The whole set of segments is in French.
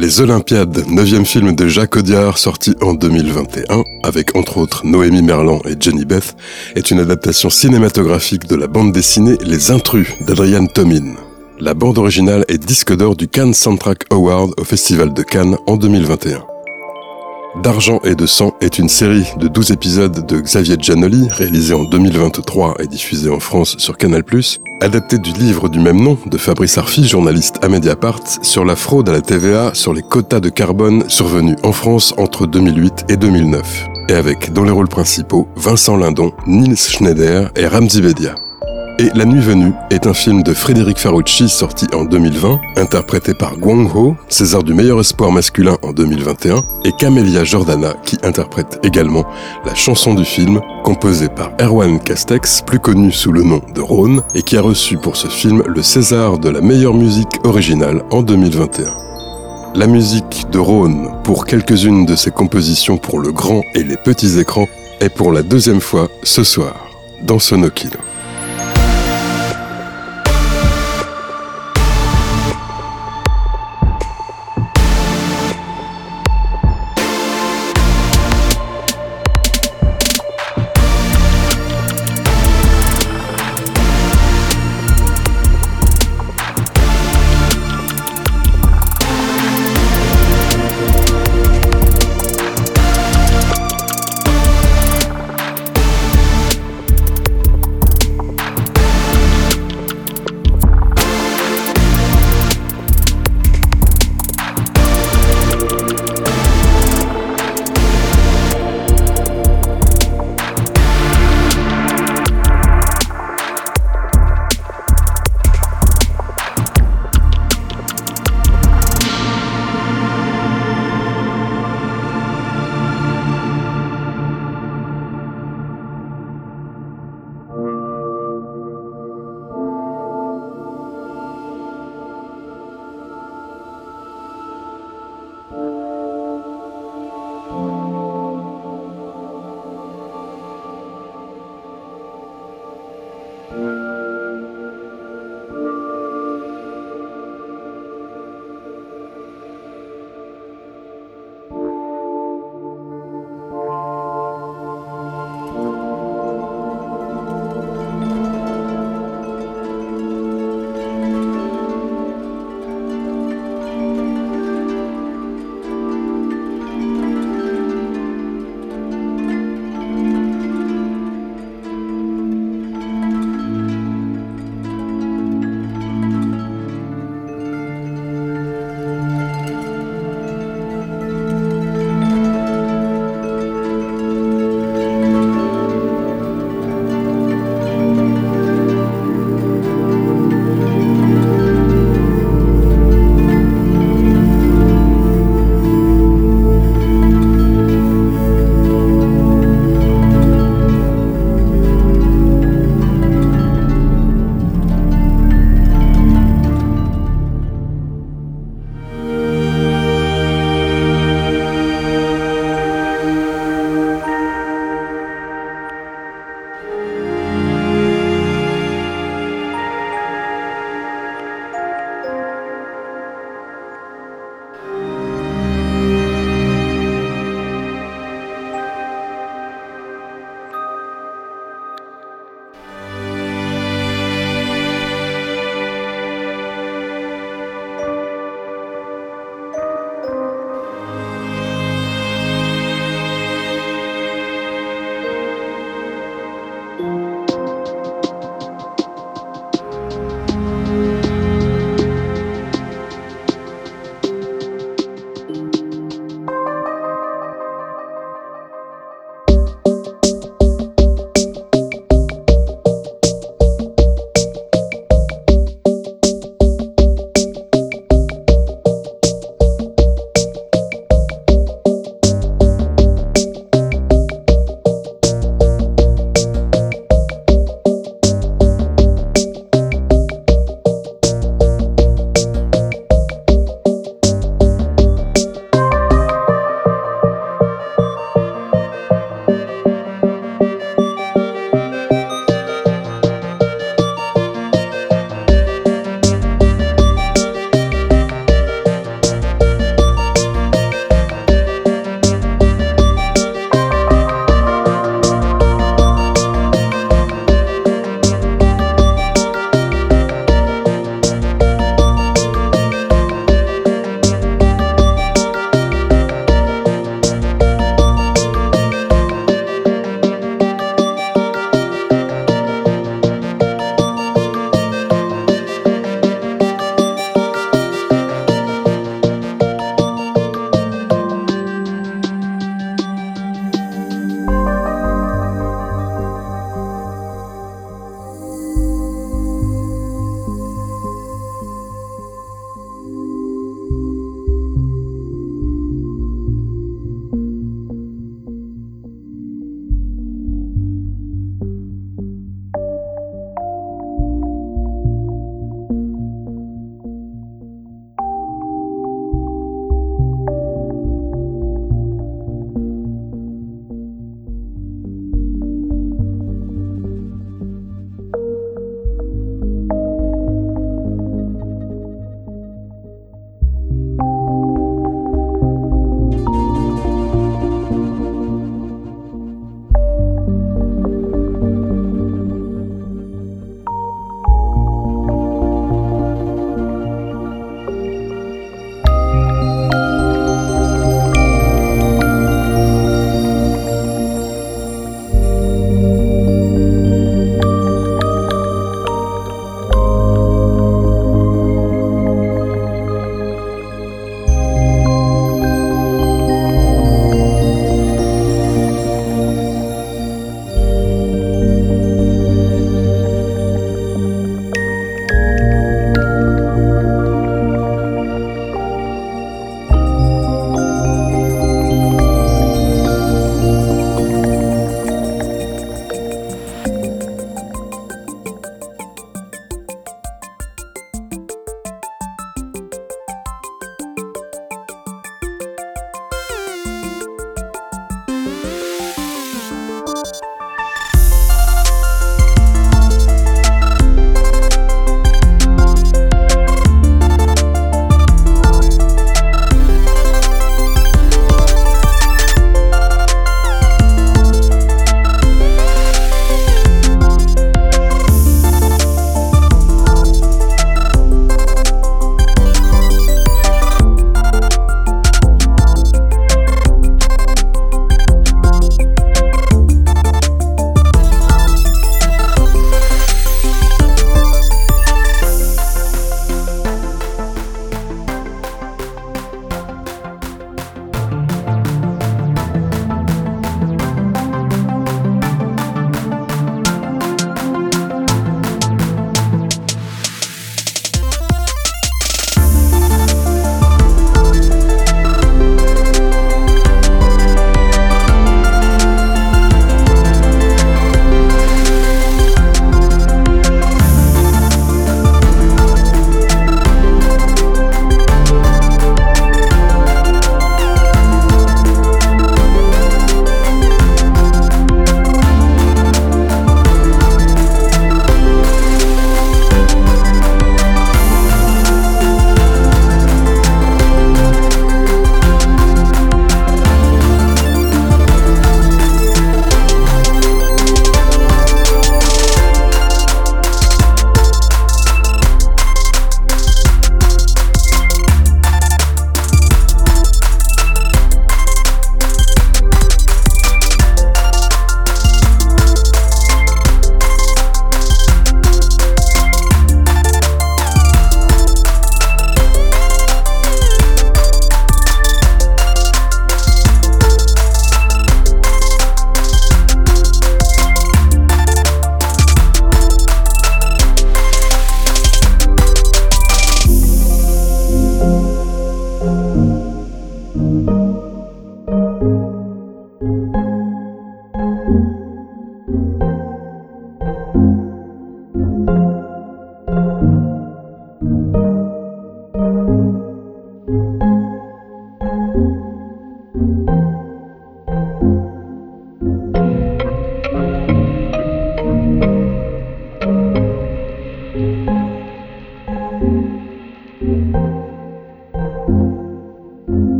Les Olympiades, neuvième film de Jacques Audiard sorti en 2021, avec entre autres Noémie Merlan et Jenny Beth, est une adaptation cinématographique de la bande dessinée Les Intrus d'Adrian Tomin. La bande originale est disque d'or du Cannes Soundtrack Award au Festival de Cannes en 2021. D'argent et de sang est une série de 12 épisodes de Xavier Giannoli, réalisée en 2023 et diffusée en France sur Canal+, adapté du livre du même nom de Fabrice Arfi, journaliste à Mediapart, sur la fraude à la TVA sur les quotas de carbone survenus en France entre 2008 et 2009. Et avec, dans les rôles principaux, Vincent Lindon, Nils Schneider et Ramzi Bedia. Et La Nuit Venue est un film de Frédéric Farucci sorti en 2020, interprété par Guang Ho, César du meilleur espoir masculin en 2021, et Camélia Jordana qui interprète également la chanson du film, composée par Erwan Castex, plus connu sous le nom de Rhône, et qui a reçu pour ce film le César de la meilleure musique originale en 2021. La musique de Rhône pour quelques-unes de ses compositions pour le grand et les petits écrans est pour la deuxième fois ce soir dans Sonokino.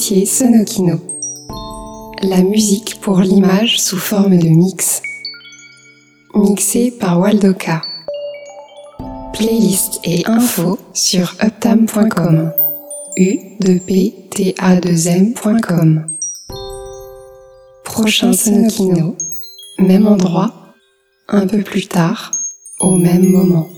Sonokino. La musique pour l'image sous forme de mix. Mixé par Waldoka. Playlist et infos sur uptam.com. u 2 p t a 2 m.com. Prochain Sonokino, même endroit, un peu plus tard, au même moment.